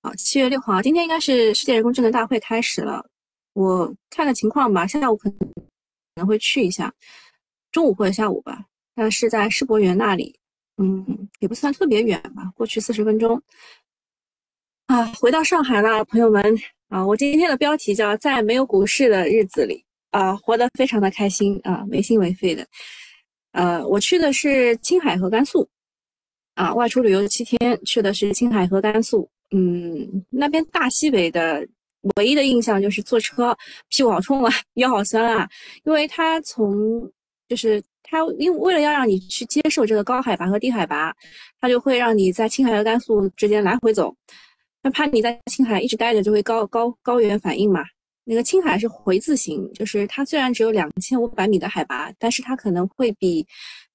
啊，七月六号，今天应该是世界人工智能大会开始了。我看个情况吧，下午可能可能会去一下，中午或者下午吧。但是在世博园那里，嗯，也不算特别远吧，过去四十分钟。啊，回到上海了，朋友们啊，我今天的标题叫在没有股市的日子里啊，活得非常的开心啊，没心没肺的。呃，我去的是青海和甘肃，啊，外出旅游七天，去的是青海和甘肃。嗯，那边大西北的唯一的印象就是坐车屁股好痛啊，腰好酸啊，因为它从就是它因为为了要让你去接受这个高海拔和低海拔，它就会让你在青海和甘肃之间来回走，那怕你在青海一直待着就会高高高原反应嘛。那个青海是回字形，就是它虽然只有两千五百米的海拔，但是它可能会比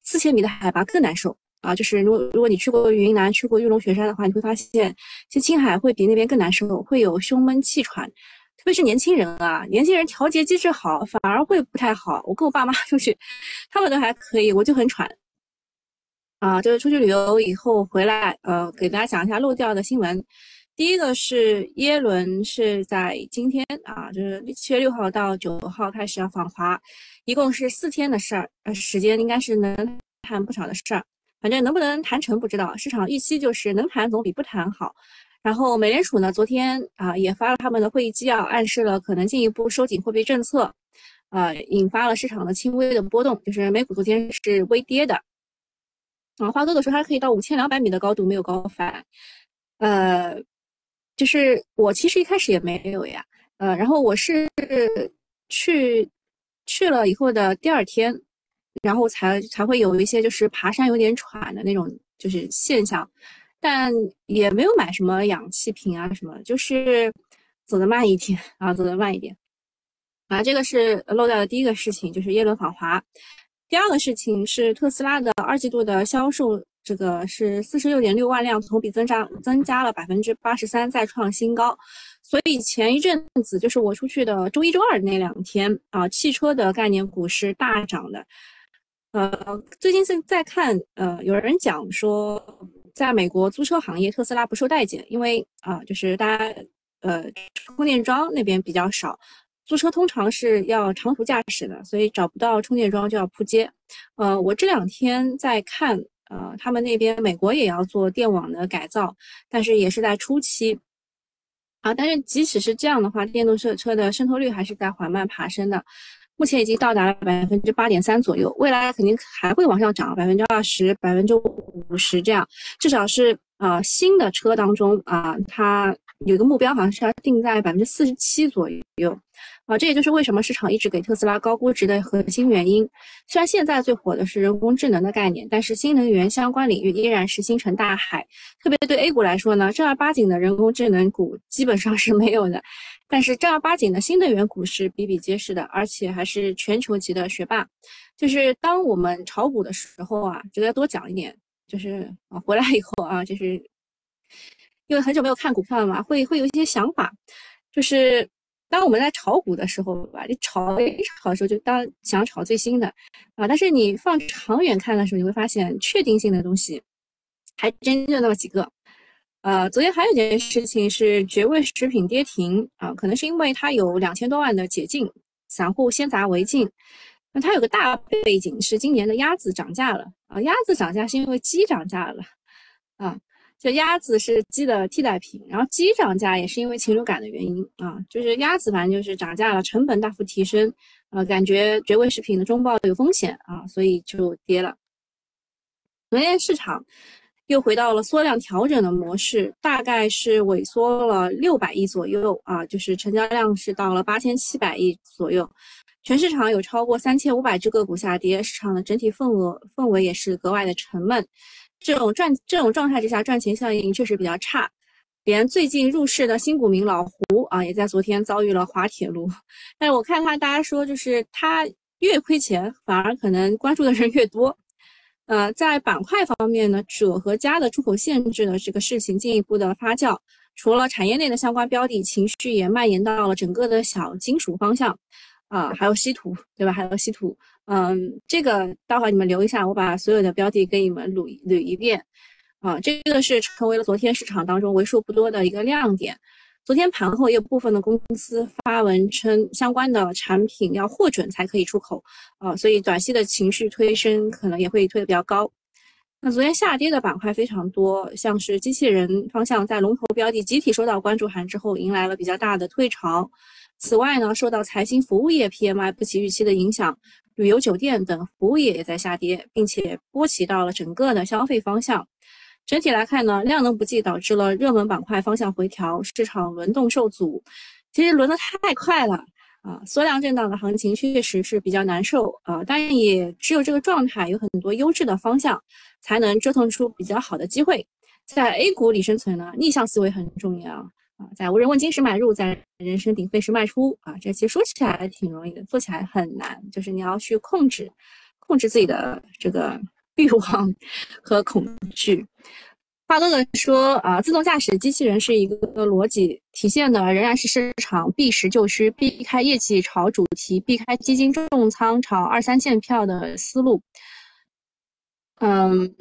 四千米的海拔更难受。啊，就是如果如果你去过云南、去过玉龙雪山的话，你会发现，其实青海会比那边更难受，会有胸闷气喘，特别是年轻人啊，年轻人调节机制好，反而会不太好。我跟我爸妈 出去，他们都还可以，我就很喘。啊，就是出去旅游以后回来，呃，给大家讲一下漏掉的新闻。第一个是耶伦是在今天啊，就是七月六号到九号开始要访华，一共是四天的事儿，呃，时间应该是能谈不少的事儿。反正能不能谈成不知道，市场预期就是能谈总比不谈好。然后美联储呢，昨天啊也发了他们的会议纪要，暗示了可能进一步收紧货币政策，呃，引发了市场的轻微的波动，就是美股昨天是微跌的。啊，花哥哥说它可以到五千两百米的高度没有高反，呃，就是我其实一开始也没有呀，呃，然后我是去去了以后的第二天。然后才才会有一些就是爬山有点喘的那种就是现象，但也没有买什么氧气瓶啊什么，就是走得慢一点啊，走得慢一点啊。这个是漏掉的第一个事情，就是耶伦访华。第二个事情是特斯拉的二季度的销售，这个是四十六点六万辆，同比增长增加了百分之八十三，再创新高。所以前一阵子就是我出去的周一周二那两天啊，汽车的概念股是大涨的。呃，最近在在看，呃，有人讲说，在美国租车行业，特斯拉不受待见，因为啊，就是大家呃，充电桩那边比较少，租车通常是要长途驾驶的，所以找不到充电桩就要扑街。呃，我这两天在看，呃，他们那边美国也要做电网的改造，但是也是在初期啊。但是即使是这样的话，电动车车的渗透率还是在缓慢爬升的。目前已经到达了百分之八点三左右，未来肯定还会往上涨，百分之二十、百分之五十这样，至少是呃新的车当中啊，它有一个目标，好像是要定在百分之四十七左右啊。这也就是为什么市场一直给特斯拉高估值的核心原因。虽然现在最火的是人工智能的概念，但是新能源相关领域依然是星辰大海。特别对 A 股来说呢，正儿八经的人工智能股基本上是没有的。但是正儿八经的新能源股是比比皆是的，而且还是全球级的学霸。就是当我们炒股的时候啊，值得多讲一点。就是啊，回来以后啊，就是因为很久没有看股票了嘛，会会有一些想法。就是当我们在炒股的时候吧，你炒一炒的时候，就当想炒最新的啊。但是你放长远看的时候，你会发现确定性的东西还真就那么几个。呃，昨天还有一件事情是绝味食品跌停啊，可能是因为它有两千多万的解禁，散户先砸为敬。那它有个大背景是今年的鸭子涨价了啊，鸭子涨价是因为鸡涨价了啊，就鸭子是鸡的替代品，然后鸡涨价也是因为禽流感的原因啊，就是鸭子反正就是涨价了，成本大幅提升，啊，感觉绝味食品的中报有风险啊，所以就跌了。昨天市场。又回到了缩量调整的模式，大概是萎缩了六百亿左右啊，就是成交量是到了八千七百亿左右，全市场有超过三千五百只个股下跌，市场的整体份额氛围也是格外的沉闷。这种赚这种状态之下，赚钱效应确实比较差，连最近入市的新股民老胡啊，也在昨天遭遇了滑铁卢。但是我看他大家说，就是他越亏钱，反而可能关注的人越多。呃，在板块方面呢，锗和家的出口限制的这个事情进一步的发酵，除了产业内的相关标的，情绪也蔓延到了整个的小金属方向，啊，还有稀土，对吧？还有稀土，嗯，这个待会儿你们留一下，我把所有的标的给你们捋捋一遍。啊，这个是成为了昨天市场当中为数不多的一个亮点。昨天盘后有部分的公司发文称，相关的产品要获准才可以出口啊，所以短期的情绪推升可能也会推得比较高。那昨天下跌的板块非常多，像是机器人方向在龙头标的集体收到关注函之后，迎来了比较大的退潮。此外呢，受到财经服务业 PMI 不及预期的影响，旅游酒店等服务业也在下跌，并且波及到了整个的消费方向。整体来看呢，量能不济导致了热门板块方向回调，市场轮动受阻。其实轮得太快了啊，缩量震荡的行情确实是比较难受啊，但也只有这个状态，有很多优质的方向，才能折腾出比较好的机会。在 A 股里生存呢，逆向思维很重要啊，在无人问津时买入，在人声鼎沸时卖出啊，这其实说起来挺容易的，做起来很难，就是你要去控制，控制自己的这个。欲望和恐惧。话多的说啊，自动驾驶机器人是一个逻辑，体现的仍然是市场避实就虚、避开业绩炒主题、避开基金重仓炒二三线票的思路。嗯，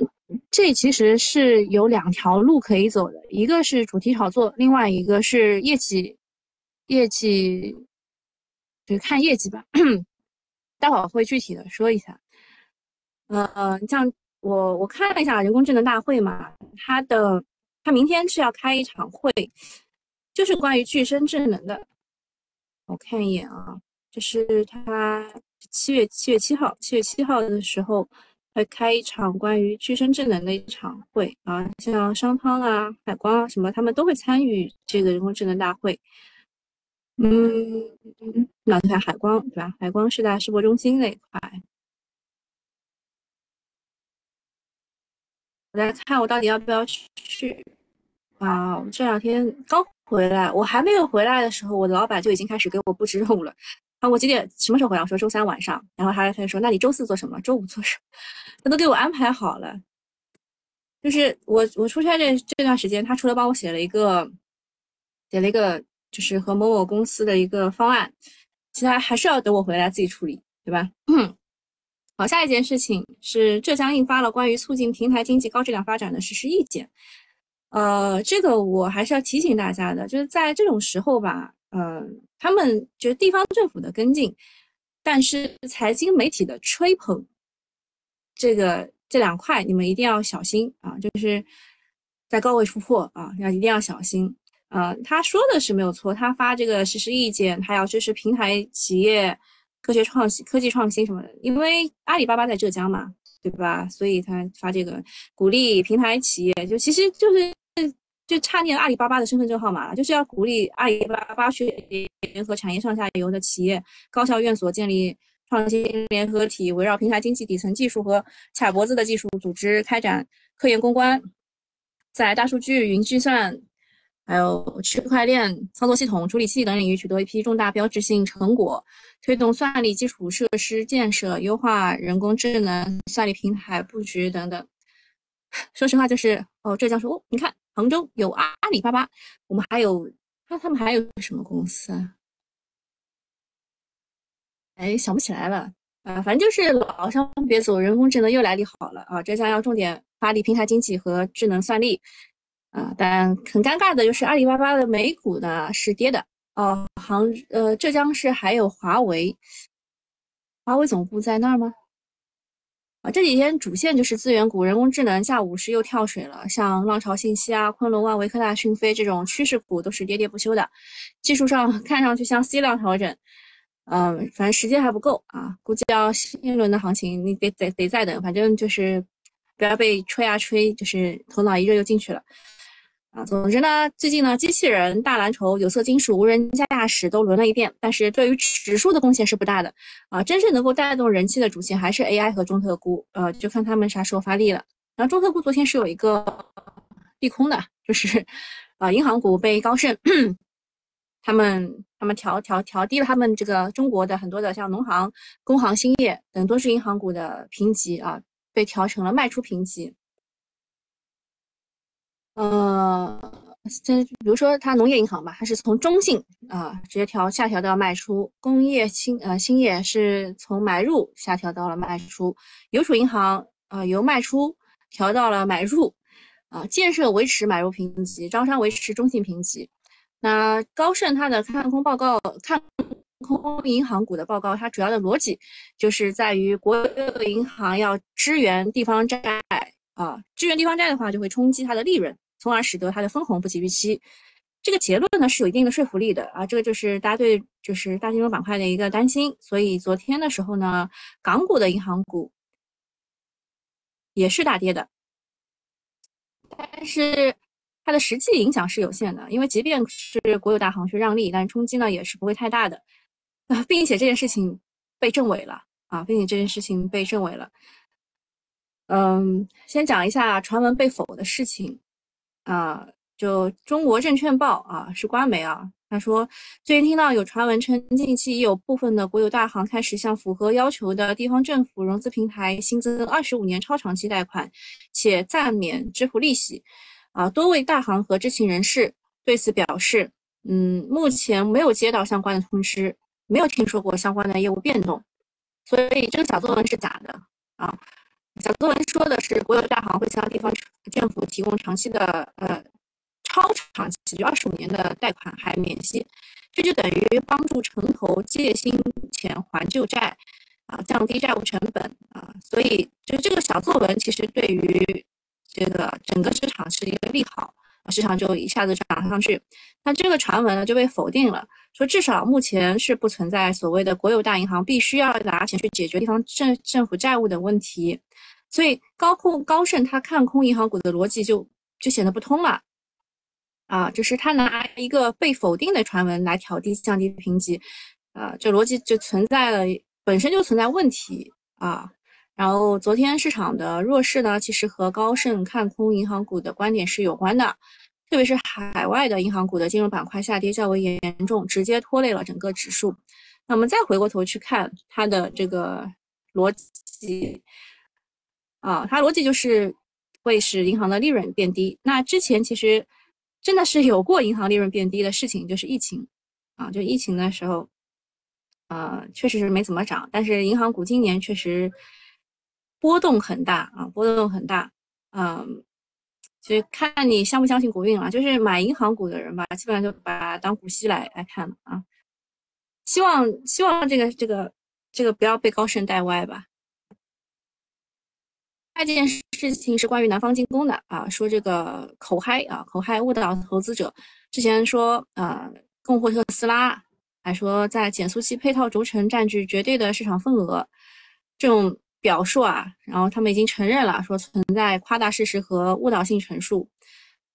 这其实是有两条路可以走的，一个是主题炒作，另外一个是业绩，业绩就看业绩吧。待会儿会具体的说一下。呃，像我我看了一下人工智能大会嘛，它的它明天是要开一场会，就是关于具身智能的。我看一眼啊，就是它七月七月七号，七月七号的时候会开一场关于具身智能的一场会啊，像商汤啊、海光啊什么，他们都会参与这个人工智能大会。嗯，那看海光对吧？海光是在世博中心那一块。我在看我到底要不要去啊！我这两天刚回来，我还没有回来的时候，我的老板就已经开始给我布置任务了。啊，我几点什么时候回来？我说周三晚上。然后他他就说，那你周四做什么？周五做什么？他都给我安排好了。就是我我出差这这段时间，他除了帮我写了一个写了一个就是和某某公司的一个方案，其他还是要等我回来自己处理，对吧？嗯好，下一件事情是浙江印发了关于促进平台经济高质量发展的实施意见。呃，这个我还是要提醒大家的，就是在这种时候吧，呃，他们就是地方政府的跟进，但是财经媒体的吹捧，这个这两块你们一定要小心啊，就是在高位突破啊，要一定要小心。呃，他说的是没有错，他发这个实施意见，他要支持平台企业。科学创新、科技创新什么的，因为阿里巴巴在浙江嘛，对吧？所以他发这个鼓励平台企业，就其实就是就差念阿里巴巴的身份证号码了，就是要鼓励阿里巴巴去联合产业上下游的企业、高校院所建立创新联合体，围绕平台经济底层技术和卡脖子的技术组织开展科研攻关，在大数据、云计算。还有区块链、操作系统、处理器等领域取得一批重大标志性成果，推动算力基础设施建设，优化人工智能算力平台布局等等。说实话，就是哦，浙江说哦，你看杭州有阿里巴巴，我们还有那他们还有什么公司啊？哎，想不起来了啊，反正就是老乡别走，人工智能又来利好了啊！浙江要重点发力平台经济和智能算力。啊，但很尴尬的就是阿里巴巴的美股呢是跌的哦。杭呃浙江市还有华为，华为总部在那儿吗？啊，这几天主线就是资源股、人工智能，下午是又跳水了。像浪潮信息啊、昆仑万维、科大讯飞这种趋势股都是跌跌不休的。技术上看上去像 C 量调整，嗯，反正时间还不够啊，估计要新一轮的行情你得得得再等。反正就是不要被吹啊吹，就是头脑一热又进去了。啊，总之呢，最近呢，机器人、大蓝筹、有色金属、无人驾驶都轮了一遍，但是对于指数的贡献是不大的。啊，真正能够带动人气的主线还是 AI 和中特估，呃，就看他们啥时候发力了。然后中特估昨天是有一个利空的，就是，啊，银行股被高盛他们他们调调调低了他们这个中国的很多的像农行、工行、兴业等多只银行股的评级啊，被调成了卖出评级。呃，这比如说它农业银行吧，它是从中性啊直接调下调到卖出；工业兴呃兴业是从买入下调到了卖出；邮储银行啊由卖出调到了买入，啊，建设维持买入评级，招商维持中性评级。那高盛它的看空报告，看空银行股的报告，它主要的逻辑就是在于国有银行要支援地方债啊，支援地方债的话就会冲击它的利润，从而使得它的分红不及预期。这个结论呢是有一定的说服力的啊，这个就是大家对就是大金融板块的一个担心。所以昨天的时候呢，港股的银行股也是大跌的。但是它的实际影响是有限的，因为即便是国有大行去让利，但是冲击呢也是不会太大的啊，并且这件事情被证伪了啊，并且这件事情被证伪了。嗯，先讲一下传闻被否的事情啊，就中国证券报啊是官媒啊，他说最近听到有传闻称，近期已有部分的国有大行开始向符合要求的地方政府融资平台新增二十五年超长期贷款。且暂免支付利息，啊，多位大行和知情人士对此表示，嗯，目前没有接到相关的通知，没有听说过相关的业务变动，所以这个小作文是假的啊。小作文说的是国有大行会向地方政府提供长期的呃超长期，就二十五年的贷款还免息，这就等于帮助城投借新钱还旧债。啊，降低债务成本啊，所以就这个小作文其实对于这个整个市场是一个利好，市场就一下子涨上去。那这个传闻呢就被否定了，说至少目前是不存在所谓的国有大银行必须要拿钱去解决地方政政府债务的问题，所以高空高盛他看空银行股的逻辑就就显得不通了啊，就是他拿一个被否定的传闻来调低降低评级啊，这逻辑就存在了。本身就存在问题啊，然后昨天市场的弱势呢，其实和高盛看空银行股的观点是有关的，特别是海外的银行股的金融板块下跌较为严重，直接拖累了整个指数。那我们再回过头去看它的这个逻辑啊，它逻辑就是会使银行的利润变低。那之前其实真的是有过银行利润变低的事情，就是疫情啊，就疫情的时候。呃，确实是没怎么涨，但是银行股今年确实波动很大啊，波动很大。嗯，其实看你相不相信国运了，就是买银行股的人吧，基本上就把它当股息来来看了啊。希望希望这个这个这个不要被高盛带歪吧。下一件事情是关于南方精工的啊，说这个口嗨啊，口嗨误导投资者，之前说啊，供货特斯拉。还说在减速器配套轴承占据绝对的市场份额，这种表述啊，然后他们已经承认了，说存在夸大事实和误导性陈述。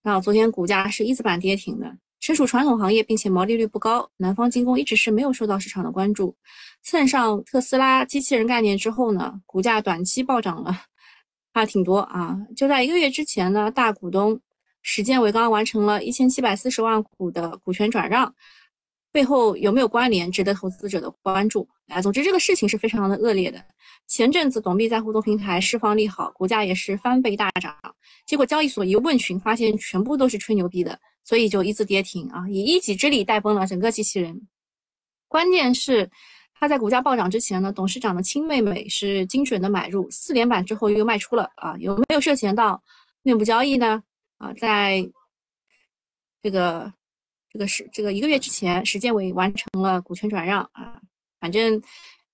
然后昨天股价是一字板跌停的，身属传统行业并且毛利率不高，南方精工一直是没有受到市场的关注。蹭上特斯拉机器人概念之后呢，股价短期暴涨了，还挺多啊。就在一个月之前呢，大股东史建伟刚刚完成了一千七百四十万股的股权转让。背后有没有关联，值得投资者的关注？啊，总之这个事情是非常的恶劣的。前阵子董必在互动平台释放利好，股价也是翻倍大涨，结果交易所一问询，发现全部都是吹牛逼的，所以就一字跌停啊，以一己之力带崩了整个机器人。关键是他在股价暴涨之前呢，董事长的亲妹妹是精准的买入，四连板之后又卖出了啊，有没有涉嫌到内部交易呢？啊，在这个。这个是这个一个月之前，时建委完成了股权转让啊，反正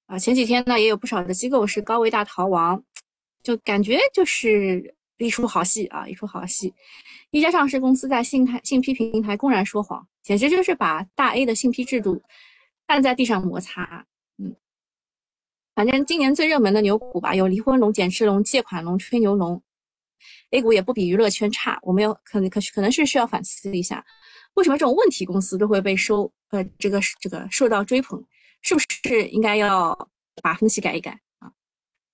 啊前几天呢也有不少的机构是高位大逃亡，就感觉就是一出好戏啊，一出好戏。一家上市公司在信贷信批平台公然说谎，简直就是把大 A 的信批制度按在地上摩擦。反正今年最热门的牛股吧，有离婚龙、减持龙、借款龙、吹牛龙，A 股也不比娱乐圈差。我们要可能可可能是需要反思一下。为什么这种问题公司都会被收？呃，这个这个受到追捧，是不是应该要把风气改一改啊？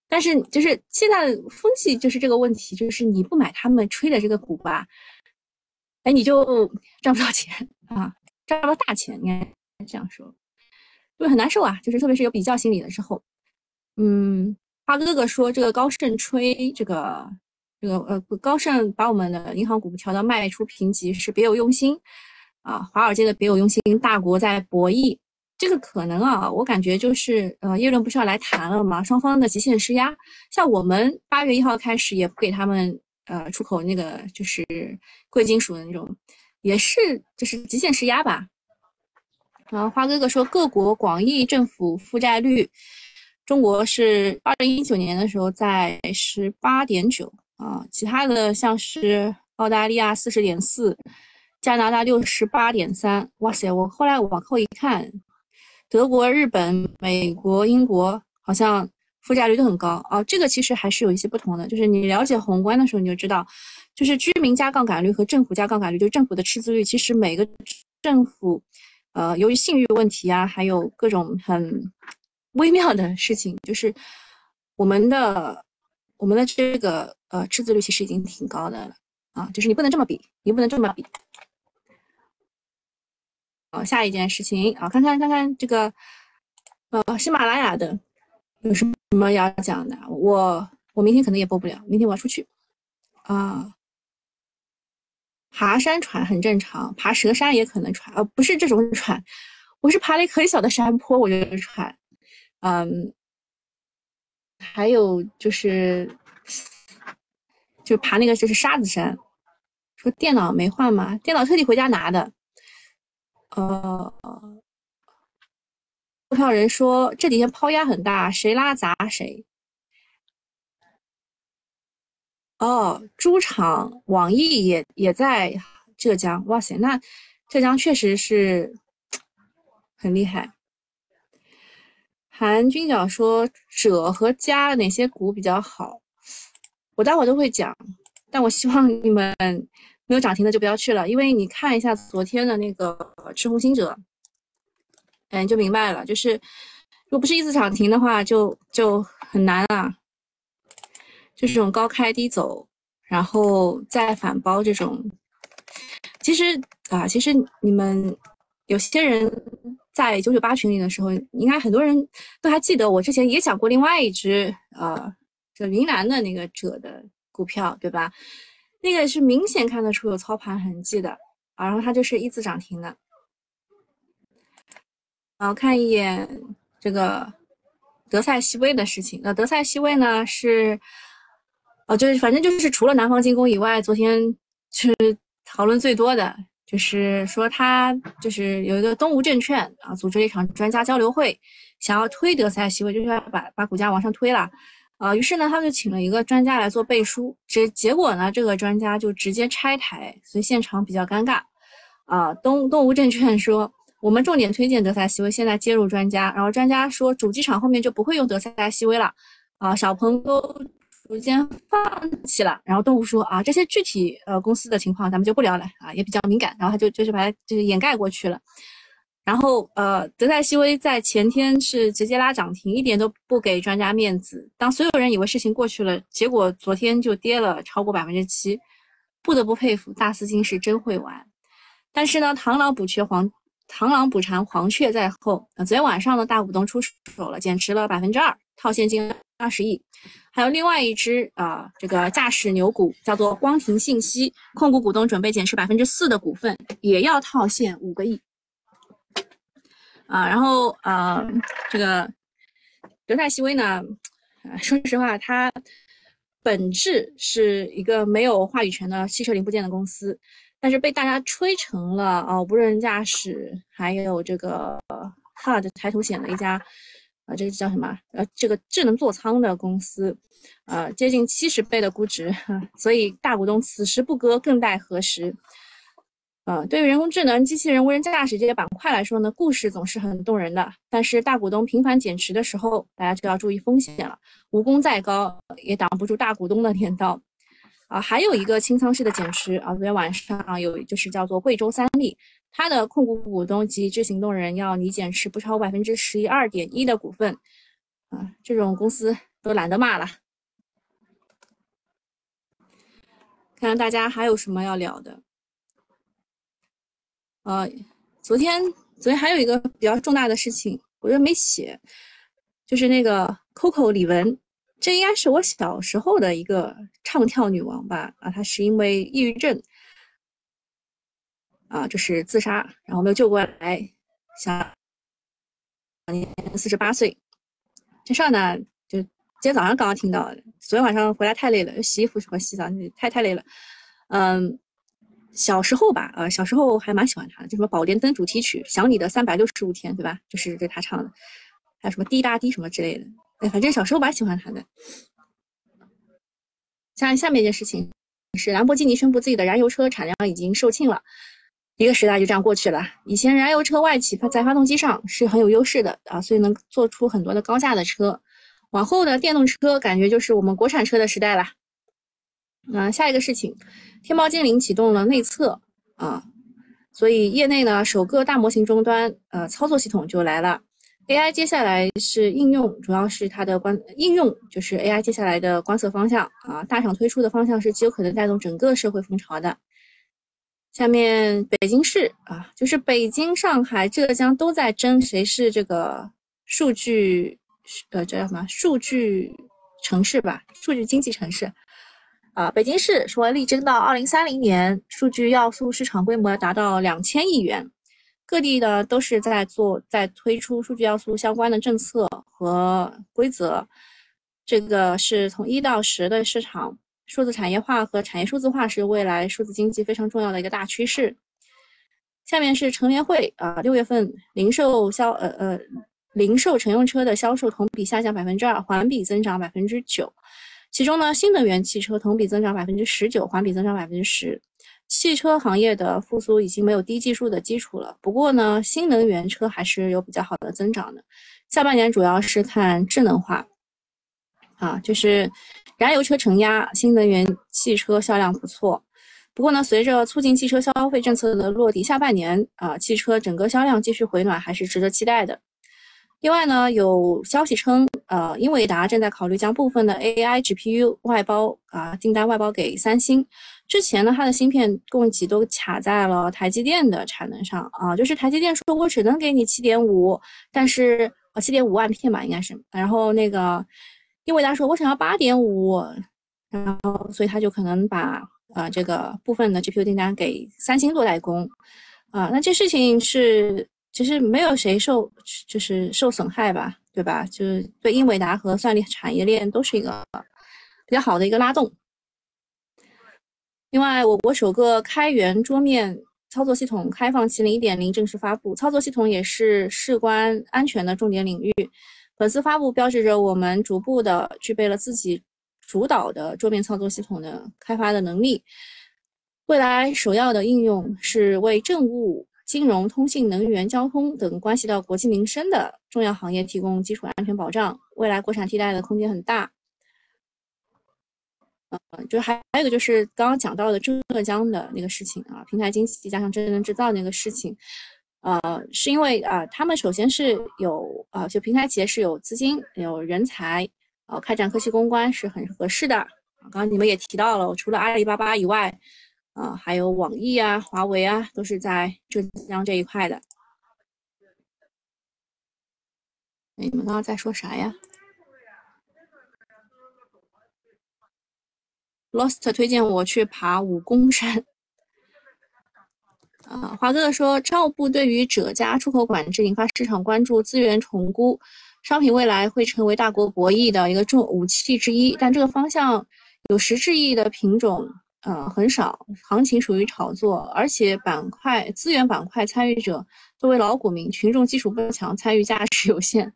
但是就是现在风气就是这个问题，就是你不买他们吹的这个股吧，哎，你就赚不到钱啊，赚不到大钱，应该这样说，就很难受啊。就是特别是有比较心理的时候，嗯，花哥哥说这个高盛吹这个这个呃高盛把我们的银行股调到卖出评级是别有用心。啊，华尔街的别有用心，大国在博弈，这个可能啊，我感觉就是呃，耶伦不是要来谈了吗？双方的极限施压，像我们八月一号开始也不给他们呃出口那个就是贵金属的那种，也是就是极限施压吧。然后花哥哥说，各国广义政府负债率，中国是二零一九年的时候在十八点九啊，其他的像是澳大利亚四十点四。加拿大六十八点三，哇塞！我后来往后一看，德国、日本、美国、英国好像负债率都很高啊。这个其实还是有一些不同的，就是你了解宏观的时候，你就知道，就是居民加杠杆率和政府加杠杆率，就是政府的赤字率，其实每个政府，呃，由于信誉问题啊，还有各种很微妙的事情，就是我们的我们的这个呃赤字率其实已经挺高的了啊，就是你不能这么比，你不能这么比。好，下一件事情啊，看看看看这个，呃，喜马拉雅的有什么要讲的？我我明天可能也播不了，明天我要出去啊。爬山喘很正常，爬蛇山也可能喘，呃，不是这种喘，我是爬了一个很小的山坡我就喘，嗯，还有就是，就爬那个就是沙子山，说电脑没换吗？电脑特地回家拿的。呃，购票人说这几天抛压很大，谁拉砸谁。哦，猪场网易也也在浙江，哇塞，那浙江确实是 很厉害。韩军角说者和家哪些股比较好？我待会都会讲，但我希望你们。没有涨停的就不要去了，因为你看一下昨天的那个赤红星者，嗯，就明白了。就是如果不是一次涨停的话，就就很难啊。就是这种高开低走，然后再反包这种，其实啊，其实你们有些人在九九八群里的时候，应该很多人都还记得，我之前也讲过另外一只呃，这云南的那个者的股票，对吧？那个是明显看得出有操盘痕迹的啊，然后它就是一字涨停的。然后看一眼这个德赛西威的事情，那德赛西威呢是，哦，就是反正就是除了南方精工以外，昨天是讨论最多的，就是说他就是有一个东吴证券啊，组织了一场专家交流会，想要推德赛西威，就是要把把股价往上推了。啊，于是呢，他们就请了一个专家来做背书，结结果呢，这个专家就直接拆台，所以现场比较尴尬。啊，东东吴证券说，我们重点推荐德赛西威，现在接入专家，然后专家说主机厂后面就不会用德赛西威了。啊，小鹏都逐渐放弃了，然后东吴说，啊，这些具体呃公司的情况咱们就不聊了，啊，也比较敏感，然后他就就是把它就是掩盖过去了。然后，呃，德赛西威在前天是直接拉涨停，一点都不给专家面子。当所有人以为事情过去了，结果昨天就跌了超过百分之七，不得不佩服大资金是真会玩。但是呢，螳螂捕雀黄，螳螂捕蝉黄雀在后。昨天晚上呢，大股东出手了，减持了百分之二，套现金二十亿。还有另外一只啊，这个驾驶牛股叫做光庭信息控股，股东准备减持百分之四的股份，也要套现五个亿。啊，然后啊，这个德赛西威呢，说实话，它本质是一个没有话语权的汽车零部件的公司，但是被大家吹成了啊无人驾驶，还有这个 HUD 抬头显的一家啊，这个叫什么？呃，这个智能座舱的公司，呃，接近七十倍的估值，所以大股东此时不割，更待何时？呃，对于人工智能、机器人、无人驾驶这些板块来说呢，故事总是很动人的。但是大股东频繁减持的时候，大家就要注意风险了。武功再高，也挡不住大股东的镰刀。啊，还有一个清仓式的减持啊，昨天晚上啊有就是叫做贵州三利，他的控股股东及执行动人要拟减持不超百分之十一二点一的股份。啊，这种公司都懒得骂了。看看大家还有什么要聊的。呃，昨天昨天还有一个比较重大的事情，我觉得没写，就是那个 Coco 李玟，这应该是我小时候的一个唱跳女王吧？啊，她是因为抑郁症，啊，就是自杀，然后没有救过来，享年四十八岁。这事儿呢，就今天早上刚刚听到的，昨天晚上回来太累了，洗衣服什么洗澡，太太累了。嗯，小时候吧，呃，小时候还蛮喜欢他的，就什么《宝莲灯》主题曲，《想你的三百六十五天》，对吧？就是这他唱的，还有什么滴答滴什么之类的。哎，反正小时候蛮喜欢他的。像下面一件事情是，兰博基尼宣布自己的燃油车产量已经售罄了，一个时代就这样过去了。以前燃油车外企在发动机上是很有优势的啊，所以能做出很多的高价的车。往后的电动车感觉就是我们国产车的时代了。那下一个事情，天猫精灵启动了内测啊，所以业内呢首个大模型终端呃操作系统就来了。AI 接下来是应用，主要是它的观应用就是 AI 接下来的观测方向啊，大厂推出的方向是极有可能带动整个社会风潮的。下面北京市啊，就是北京、上海、浙江都在争谁是这个数据。呃，叫什么数据城市吧？数据经济城市啊！北京市说力争到二零三零年，数据要素市场规模要达到两千亿元。各地的都是在做，在推出数据要素相关的政策和规则。这个是从一到十的市场，数字产业化和产业数字化是未来数字经济非常重要的一个大趋势。下面是乘联会啊，六月份零售销呃呃。零售乘用车的销售同比下降百分之二，环比增长百分之九。其中呢，新能源汽车同比增长百分之十九，环比增长百分之十。汽车行业的复苏已经没有低技术的基础了。不过呢，新能源车还是有比较好的增长的。下半年主要是看智能化，啊，就是燃油车承压，新能源汽车销量不错。不过呢，随着促进汽车消费政策的落地，下半年啊，汽车整个销量继续回暖，还是值得期待的。另外呢，有消息称，呃，英伟达正在考虑将部分的 AI GPU 外包啊订单外包给三星。之前呢，它的芯片供给都卡在了台积电的产能上啊，就是台积电说我只能给你七点五，但是呃七点五万片吧，应该是。然后那个英伟达说我想要八点五，然后所以他就可能把啊这个部分的 GPU 订单给三星做代工啊。那这事情是。其实没有谁受，就是受损害吧，对吧？就是对英伟达和算力产业链都是一个比较好的一个拉动。另外，我国首个开源桌面操作系统开放麒麟一点零正式发布，操作系统也是事关安全的重点领域。本次发布标志着我们逐步的具备了自己主导的桌面操作系统的开发的能力。未来首要的应用是为政务。金融、通信、能源、交通等关系到国计民生的重要行业提供基础安全保障，未来国产替代的空间很大。嗯，就还还有一个就是刚刚讲到的浙江的那个事情啊，平台经济加上智能制造那个事情，呃，是因为啊，他们首先是有啊，就平台企业是有资金、有人才，呃，开展科技攻关是很合适的。刚刚你们也提到了，除了阿里巴巴以外。啊，还有网易啊、华为啊，都是在浙江这一块的。你们刚刚在说啥呀？Lost 推荐我去爬武功山。啊，华哥说，商务部对于者加出口管制引发市场关注，资源重估，商品未来会成为大国博弈的一个重武器之一，但这个方向有实质意义的品种。呃，很少，行情属于炒作，而且板块资源板块参与者作为老股民，群众基础不强，参与价值有限。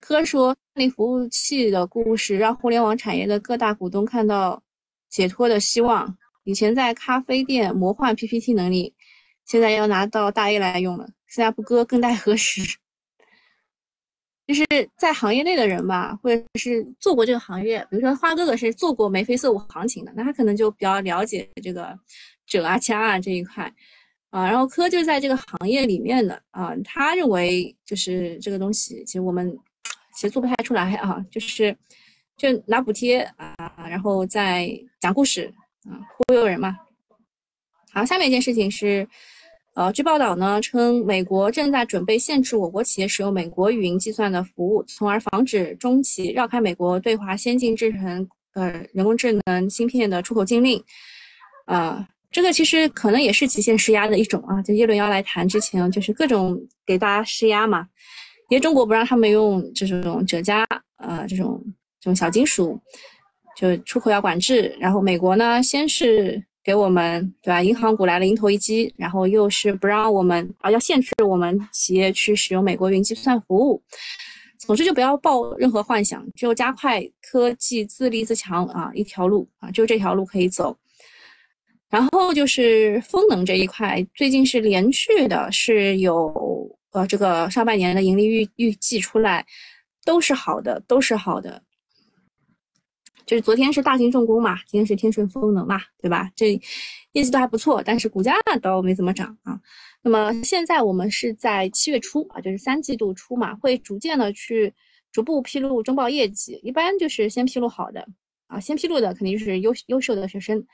科说，算力服务器的故事让互联网产业的各大股东看到解脱的希望。以前在咖啡店魔幻 PPT 能力，现在要拿到大 A 来用了，现在不割更待何时？就是在行业内的人吧，或者是做过这个行业，比如说花哥哥是做过眉飞色舞行情的，那他可能就比较了解这个折啊掐啊这一块啊。然后科就在这个行业里面的啊，他认为就是这个东西，其实我们其实做不太出来啊，就是就拿补贴啊，然后再讲故事啊，忽悠人嘛。好，下面一件事情是。呃，据报道呢，称美国正在准备限制我国企业使用美国语音计算的服务，从而防止中企绕开美国对华先进制程呃人工智能芯片的出口禁令。啊，这个其实可能也是极限施压的一种啊。就耶伦要来谈之前，就是各种给大家施压嘛。因为中国不让他们用这种折加，呃，这种这种小金属，就出口要管制。然后美国呢，先是给我们对吧，银行股来了迎头一击，然后又是不让我们啊，要限制我们企业去使用美国云计算服务。总之就不要抱任何幻想，只有加快科技自立自强啊一条路啊，就这条路可以走。然后就是风能这一块，最近是连续的是有呃这个上半年的盈利预预计出来。都是好的，都是好的。就是昨天是大型重工嘛，今天是天顺风能嘛，对吧？这业绩都还不错，但是股价倒没怎么涨啊。那么现在我们是在七月初啊，就是三季度初嘛，会逐渐的去逐步披露中报业绩，一般就是先披露好的啊，先披露的肯定就是优优秀的学生，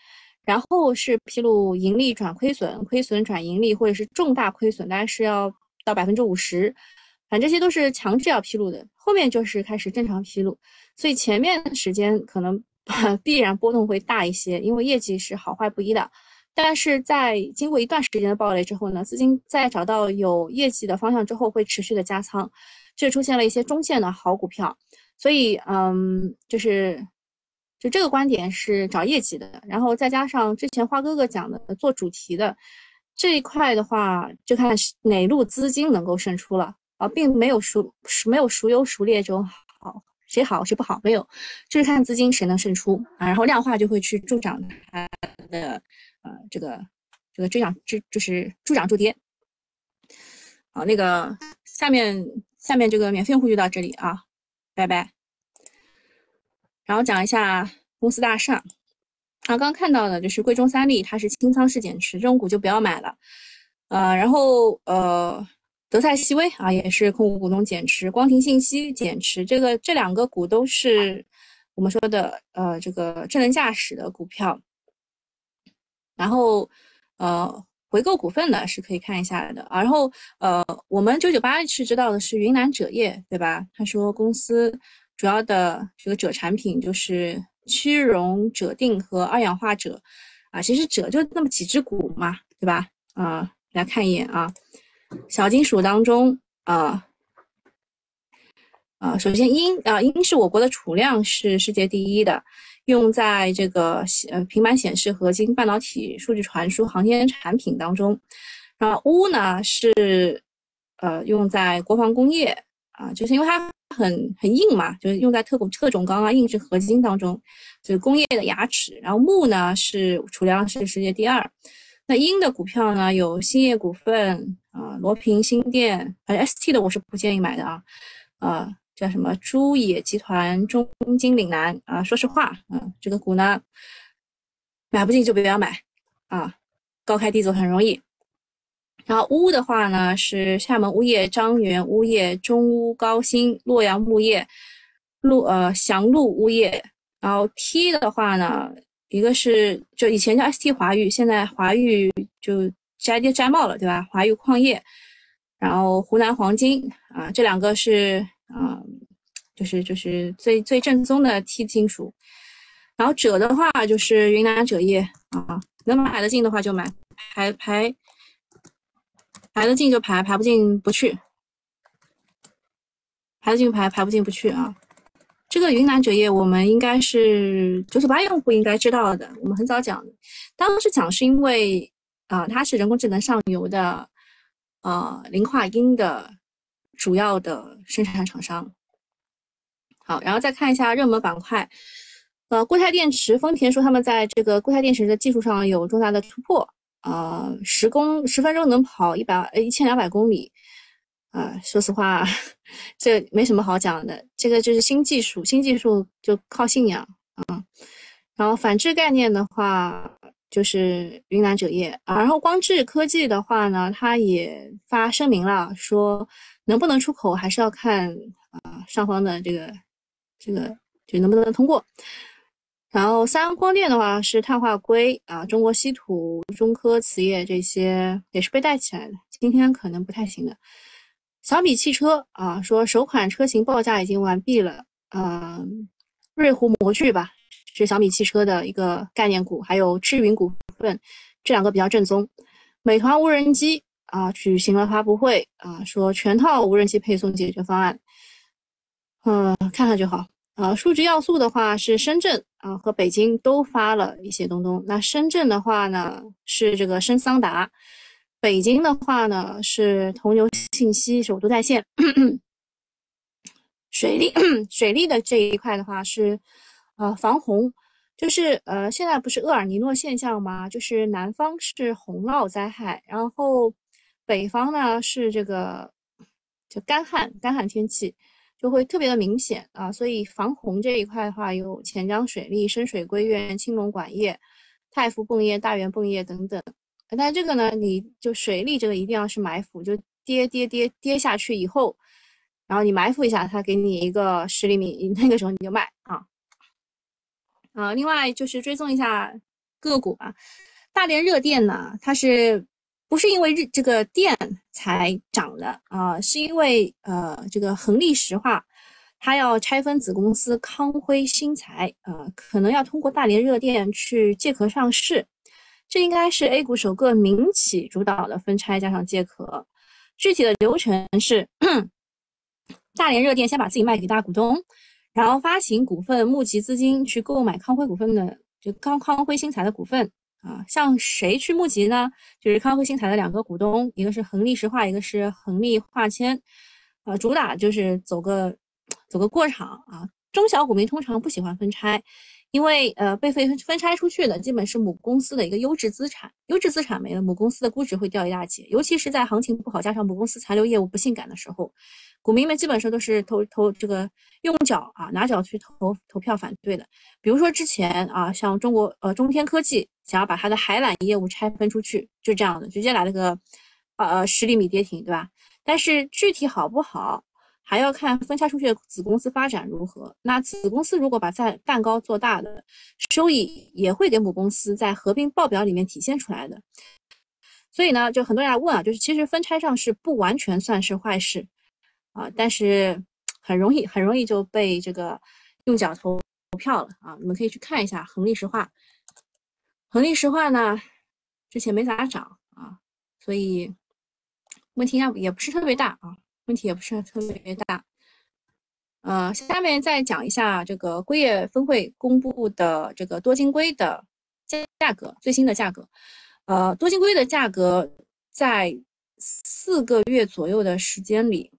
然后是披露盈利转亏损，亏损转盈利，或者是重大亏损，大概是要到百分之五十。反正这些都是强制要披露的，后面就是开始正常披露，所以前面时间可能 必然波动会大一些，因为业绩是好坏不一的。但是在经过一段时间的暴雷之后呢，资金在找到有业绩的方向之后，会持续的加仓，这出现了一些中线的好股票。所以，嗯，就是就这个观点是找业绩的，然后再加上之前花哥哥讲的做主题的这一块的话，就看哪路资金能够胜出了。啊，并没有孰孰没有孰优孰劣这种好，谁好谁不好没有，就是看资金谁能胜出啊，然后量化就会去助长它的呃这个这个追涨助就是助涨助跌。好，那个下面下面这个免费用户就到这里啊，拜拜。然后讲一下公司大厦，啊，刚看到的就是贵中三利，它是清仓式减持，这种股就不要买了，呃，然后呃。德赛西威啊，也是控股股东减持，光庭信息减持，这个这两个股都是我们说的呃这个智能驾驶的股票。然后呃回购股份呢是可以看一下的然后呃我们九九八是知道的是云南锗业对吧？他说公司主要的这个锗产品就是屈溶锗定和二氧化锗啊，其实锗就那么几只股嘛，对吧？啊，来看一眼啊。小金属当中啊啊，首先铟啊，铟是我国的储量是世界第一的，用在这个呃平板显示、合金、半导体、数据传输、航天产品当中。然后钨呢是呃用在国防工业啊，就是因为它很很硬嘛，就是用在特种特种钢啊、硬质合金当中，就是工业的牙齿。然后钼呢是储量是世界第二。那铟的股票呢有兴业股份。啊，罗平新店，呃，ST 的我是不建议买的啊，啊，叫什么朱野集团、中金岭南啊，说实话，嗯，这个股呢，买不进就不要买啊，高开低走很容易。然后屋的话呢，是厦门钨业、张元钨业、中屋高新、洛阳木业、路呃祥路钨业。然后 T 的话呢，一个是就以前叫 ST 华裕，现在华裕就。摘跌摘帽了，对吧？华裕矿业，然后湖南黄金啊，这两个是啊，就是就是最最正宗的 T 金属。然后锗的话就是云南锗业啊，能买得进的话就买，排排排得进就排，排不进不去，排得进排，排不进不去啊。这个云南锗业我们应该是九九八用户应该知道的，我们很早讲，当时讲是因为。啊，它是人工智能上游的，呃，磷化铟的主要的生产厂商。好，然后再看一下热门板块，呃，固态电池，丰田说他们在这个固态电池的技术上有重大的突破，啊，十公十分钟能跑一百呃一千两百公里，啊，说实话，这没什么好讲的，这个就是新技术，新技术就靠信仰啊。然后反制概念的话。就是云南锗业啊，然后光智科技的话呢，它也发声明了，说能不能出口还是要看啊上方的这个这个就能不能通过。然后三安光电的话是碳化硅啊，中国稀土、中科瓷业这些也是被带起来的，今天可能不太行的。小米汽车啊，说首款车型报价已经完毕了，嗯，瑞虎模具吧。是小米汽车的一个概念股，还有智云股份，这两个比较正宗。美团无人机啊，举行了发布会啊，说全套无人机配送解决方案，嗯，看看就好。啊，数据要素的话是深圳啊和北京都发了一些东东。那深圳的话呢是这个深桑达，北京的话呢是铜牛信息首都在线。水利 水利的这一块的话是呃防洪，就是呃现在不是厄尔尼诺现象吗？就是南方是洪涝灾害，然后北方呢是这个就干旱干旱天气。就会特别的明显啊，所以防洪这一块的话，有钱江水利、深水归院、青龙管业、太福泵业、大元泵业等等。但这个呢，你就水利这个一定要是埋伏，就跌跌跌跌下去以后，然后你埋伏一下，它给你一个十厘米，那个时候你就卖啊。另外就是追踪一下个股吧，大连热电呢，它是。不是因为日这个电才涨的啊，是因为呃这个恒力石化，它要拆分子公司康辉新材啊，可能要通过大连热电去借壳上市，这应该是 A 股首个民企主导的分拆加上借壳。具体的流程是，大连热电先把自己卖给大股东，然后发行股份募集资金去购买康辉股份的就康康辉新材的股份。啊，向谁去募集呢？就是康辉新材的两个股东，一个是恒力石化，一个是恒力化纤，啊，主打就是走个走个过场啊。中小股民通常不喜欢分拆，因为呃被分分拆出去的基本是母公司的一个优质资产，优质资产没了，母公司的估值会掉一大截，尤其是在行情不好，加上母公司残留业务不性感的时候。股民们基本上都是投投这个用脚啊拿脚去投投票反对的。比如说之前啊，像中国呃中天科技想要把它的海缆业务拆分出去，就这样的直接来了个呃十厘米跌停，对吧？但是具体好不好，还要看分拆出去的子公司发展如何。那子公司如果把蛋蛋糕做大的，收益也会给母公司在合并报表里面体现出来的。所以呢，就很多人来问啊，就是其实分拆上市不完全算是坏事。啊，但是很容易，很容易就被这个用脚投投票了啊！你们可以去看一下恒力石化，恒力石化呢之前没咋涨啊，所以问题也也不是特别大啊，问题也不是特别大。呃，下面再讲一下这个硅业分会公布的这个多晶硅的价价格，最新的价格。呃，多晶硅的价格在四个月左右的时间里。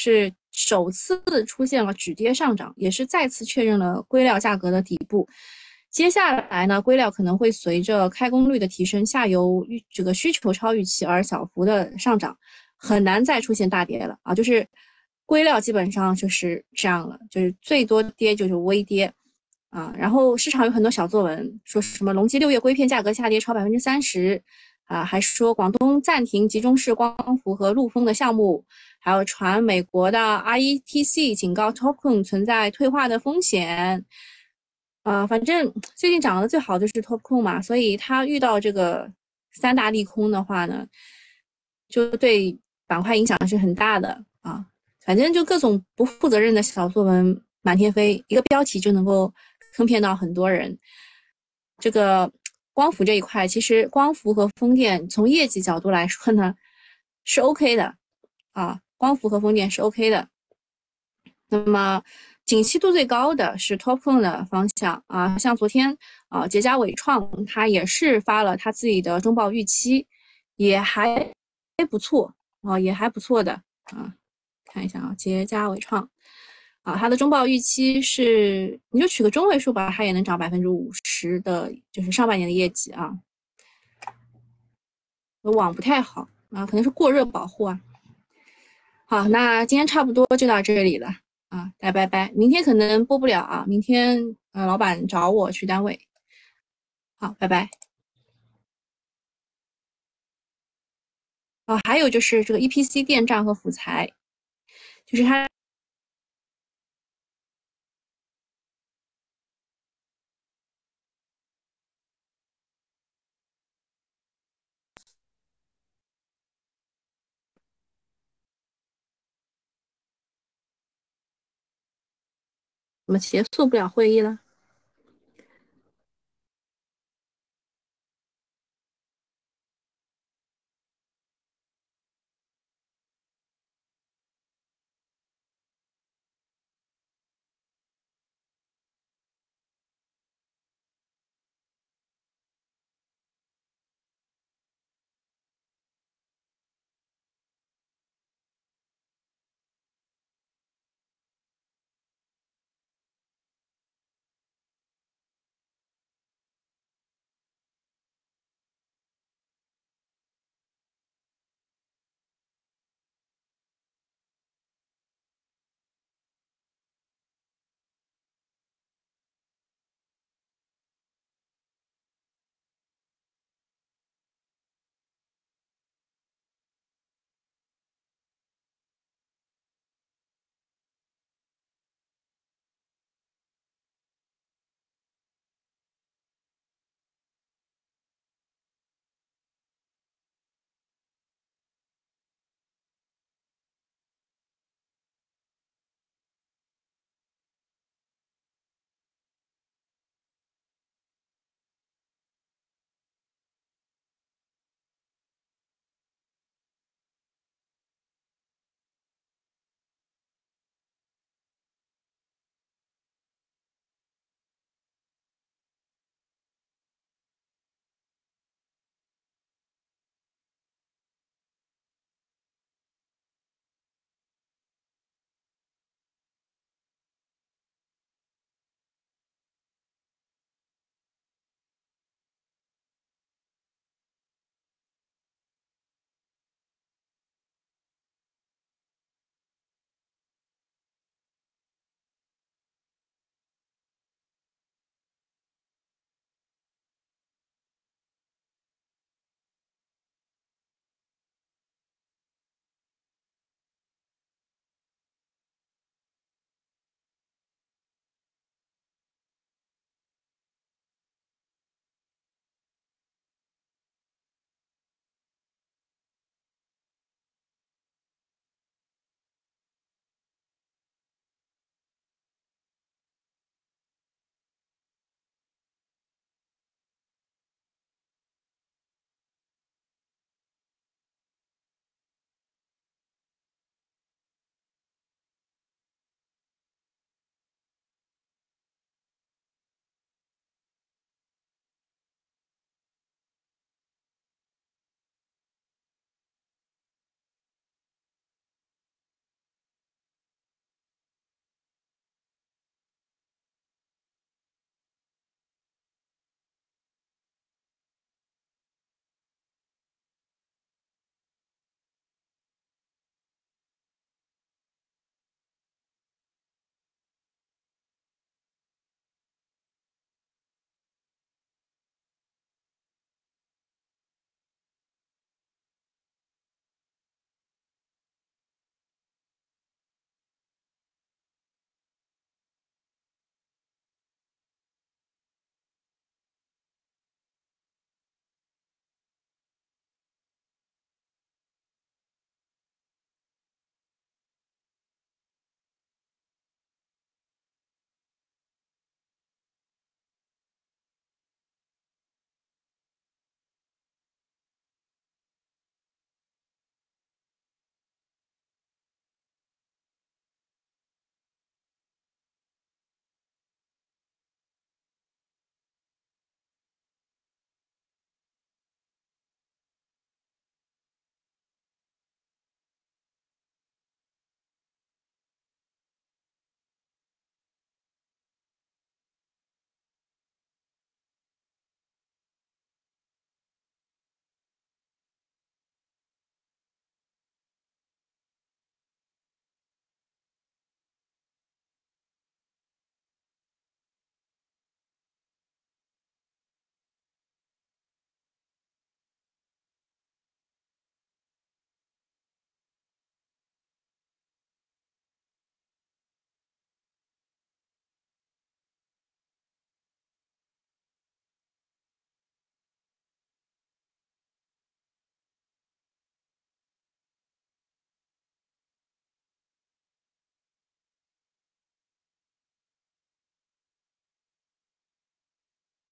是首次出现了止跌上涨，也是再次确认了硅料价格的底部。接下来呢，硅料可能会随着开工率的提升，下游这个需求超预期而小幅的上涨，很难再出现大跌了啊！就是硅料基本上就是这样了，就是最多跌就是微跌啊。然后市场有很多小作文，说什么隆基六月硅片价格下跌超百分之三十。啊，还说广东暂停集中式光伏和陆丰的项目，还有传美国的 RETC 警告 Topcon 存在退化的风险。啊，反正 最近涨得最好的是 Topcon 嘛，所以它遇到这个三大利空的话呢，就对板块影响是很大的啊。反正就各种不负责任的小作文满天飞，一个标题就能够坑骗到很多人。这个。光伏这一块，其实光伏和风电从业绩角度来说呢，是 OK 的啊，光伏和风电是 OK 的。那么，景气度最高的是 Topon 的方向啊，像昨天啊，捷佳伟创它也是发了它自己的中报预期，也还还不错啊，也还不错的啊，看一下啊，捷佳伟创。啊，它的中报预期是，你就取个中位数吧，它也能涨百分之五十的，就是上半年的业绩啊。网不太好啊，可能是过热保护啊。好，那今天差不多就到这里了啊，大家拜拜。明天可能播不了啊，明天呃老板找我去单位。好，拜拜。哦，还有就是这个 EPC 电站和辅材，就是它。怎么结束不了会议了？